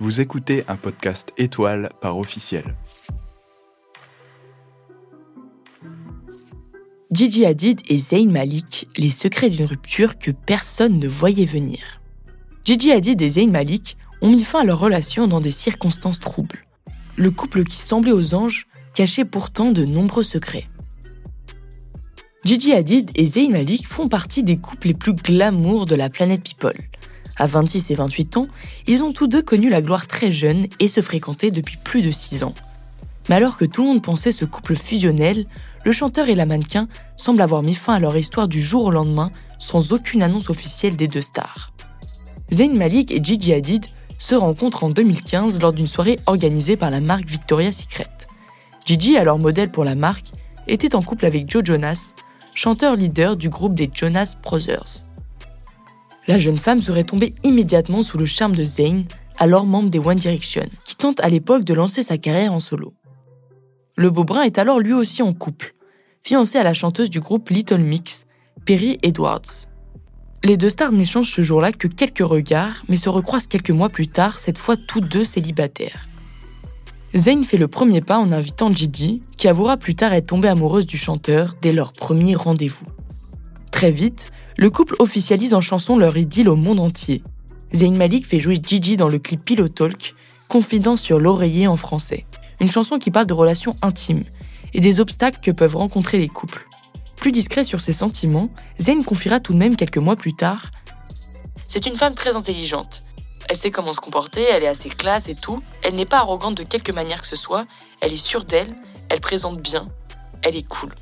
Vous écoutez un podcast étoile par officiel. Gigi Hadid et Zayn Malik, les secrets d'une rupture que personne ne voyait venir. Gigi Hadid et Zayn Malik ont mis fin à leur relation dans des circonstances troubles. Le couple qui semblait aux anges cachait pourtant de nombreux secrets. Gigi Hadid et Zayn Malik font partie des couples les plus glamour de la planète People. À 26 et 28 ans, ils ont tous deux connu la gloire très jeune et se fréquentaient depuis plus de 6 ans. Mais alors que tout le monde pensait ce couple fusionnel, le chanteur et la mannequin semblent avoir mis fin à leur histoire du jour au lendemain sans aucune annonce officielle des deux stars. Zayn Malik et Gigi Hadid se rencontrent en 2015 lors d'une soirée organisée par la marque Victoria's Secret. Gigi, alors modèle pour la marque, était en couple avec Joe Jonas, chanteur leader du groupe des Jonas Brothers. La jeune femme serait tombée immédiatement sous le charme de Zayn, alors membre des One Direction, qui tente à l'époque de lancer sa carrière en solo. Le beau brun est alors lui aussi en couple, fiancé à la chanteuse du groupe Little Mix, Perry Edwards. Les deux stars n'échangent ce jour-là que quelques regards, mais se recroisent quelques mois plus tard, cette fois tous deux célibataires. Zayn fait le premier pas en invitant Gigi, qui avouera plus tard être tombée amoureuse du chanteur dès leur premier rendez-vous. Très vite, le couple officialise en chanson leur idylle au monde entier. Zayn Malik fait jouer Gigi dans le clip Pillow Talk, confident sur l'oreiller en français. Une chanson qui parle de relations intimes et des obstacles que peuvent rencontrer les couples. Plus discret sur ses sentiments, Zayn confiera tout de même quelques mois plus tard C'est une femme très intelligente. Elle sait comment se comporter, elle est assez classe et tout. Elle n'est pas arrogante de quelque manière que ce soit, elle est sûre d'elle, elle présente bien, elle est cool.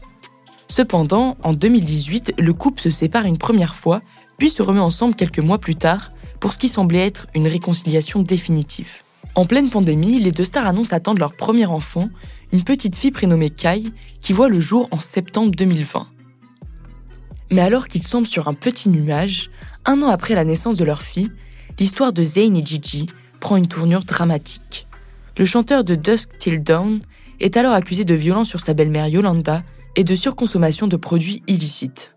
Cependant, en 2018, le couple se sépare une première fois, puis se remet ensemble quelques mois plus tard, pour ce qui semblait être une réconciliation définitive. En pleine pandémie, les deux stars annoncent attendre leur premier enfant, une petite fille prénommée Kai, qui voit le jour en septembre 2020. Mais alors qu'ils semblent sur un petit nuage, un an après la naissance de leur fille, l'histoire de Zayn et Gigi prend une tournure dramatique. Le chanteur de Dusk Till Dawn est alors accusé de violence sur sa belle-mère Yolanda et de surconsommation de produits illicites.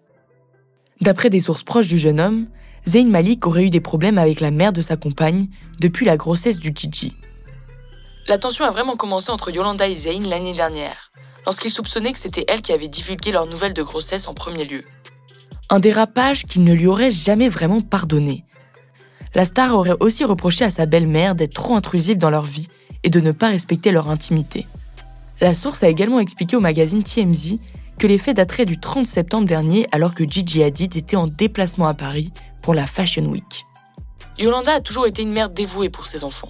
D'après des sources proches du jeune homme, Zayn Malik aurait eu des problèmes avec la mère de sa compagne depuis la grossesse du Gigi. La tension a vraiment commencé entre Yolanda et Zayn l'année dernière, lorsqu'ils soupçonnaient que c'était elle qui avait divulgué leur nouvelle de grossesse en premier lieu. Un dérapage qu'il ne lui aurait jamais vraiment pardonné. La star aurait aussi reproché à sa belle-mère d'être trop intrusive dans leur vie et de ne pas respecter leur intimité. La source a également expliqué au magazine TMZ que les faits dateraient du 30 septembre dernier alors que Gigi Hadid était en déplacement à Paris pour la Fashion Week. Yolanda a toujours été une mère dévouée pour ses enfants.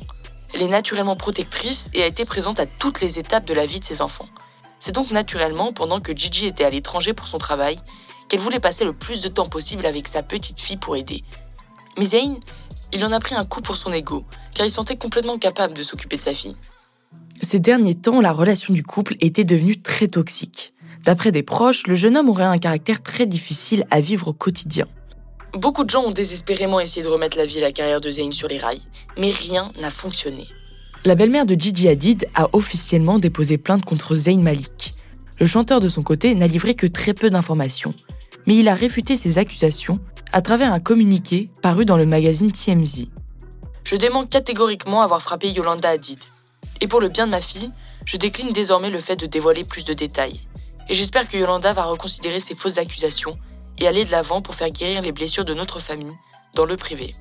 Elle est naturellement protectrice et a été présente à toutes les étapes de la vie de ses enfants. C'est donc naturellement, pendant que Gigi était à l'étranger pour son travail, qu'elle voulait passer le plus de temps possible avec sa petite fille pour aider. Mais Zayn, il en a pris un coup pour son ego, car il sentait complètement capable de s'occuper de sa fille. Ces derniers temps, la relation du couple était devenue très toxique. D'après des proches, le jeune homme aurait un caractère très difficile à vivre au quotidien. Beaucoup de gens ont désespérément essayé de remettre la vie et la carrière de Zayn sur les rails, mais rien n'a fonctionné. La belle-mère de Gigi Hadid a officiellement déposé plainte contre Zayn Malik. Le chanteur de son côté n'a livré que très peu d'informations, mais il a réfuté ces accusations à travers un communiqué paru dans le magazine TMZ. Je dément catégoriquement avoir frappé Yolanda Hadid. Et pour le bien de ma fille, je décline désormais le fait de dévoiler plus de détails. Et j'espère que Yolanda va reconsidérer ces fausses accusations et aller de l'avant pour faire guérir les blessures de notre famille, dans le privé.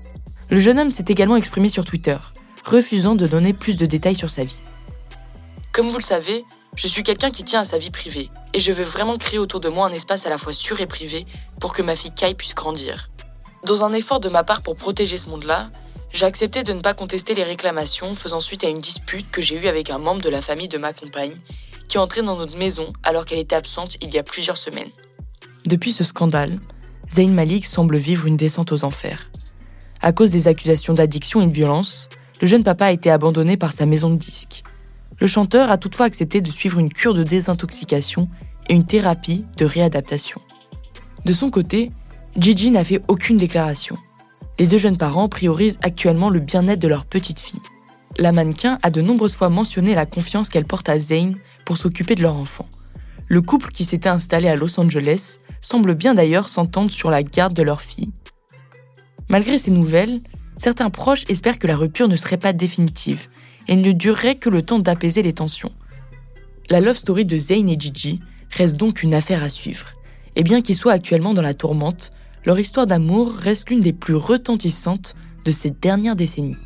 Le jeune homme s'est également exprimé sur Twitter, refusant de donner plus de détails sur sa vie. Comme vous le savez, je suis quelqu'un qui tient à sa vie privée, et je veux vraiment créer autour de moi un espace à la fois sûr et privé pour que ma fille Kai puisse grandir. Dans un effort de ma part pour protéger ce monde-là, j'ai accepté de ne pas contester les réclamations faisant suite à une dispute que j'ai eue avec un membre de la famille de ma compagne, qui est entré dans notre maison alors qu'elle était absente il y a plusieurs semaines. Depuis ce scandale, Zayn Malik semble vivre une descente aux enfers. À cause des accusations d'addiction et de violence, le jeune papa a été abandonné par sa maison de disques. Le chanteur a toutefois accepté de suivre une cure de désintoxication et une thérapie de réadaptation. De son côté, Gigi n'a fait aucune déclaration. Les deux jeunes parents priorisent actuellement le bien-être de leur petite fille. La mannequin a de nombreuses fois mentionné la confiance qu'elle porte à Zayn pour s'occuper de leur enfant. Le couple qui s'était installé à Los Angeles semble bien d'ailleurs s'entendre sur la garde de leur fille. Malgré ces nouvelles, certains proches espèrent que la rupture ne serait pas définitive et ne durerait que le temps d'apaiser les tensions. La love story de Zayn et Gigi reste donc une affaire à suivre. Et bien qu'ils soient actuellement dans la tourmente, leur histoire d'amour reste l'une des plus retentissantes de ces dernières décennies.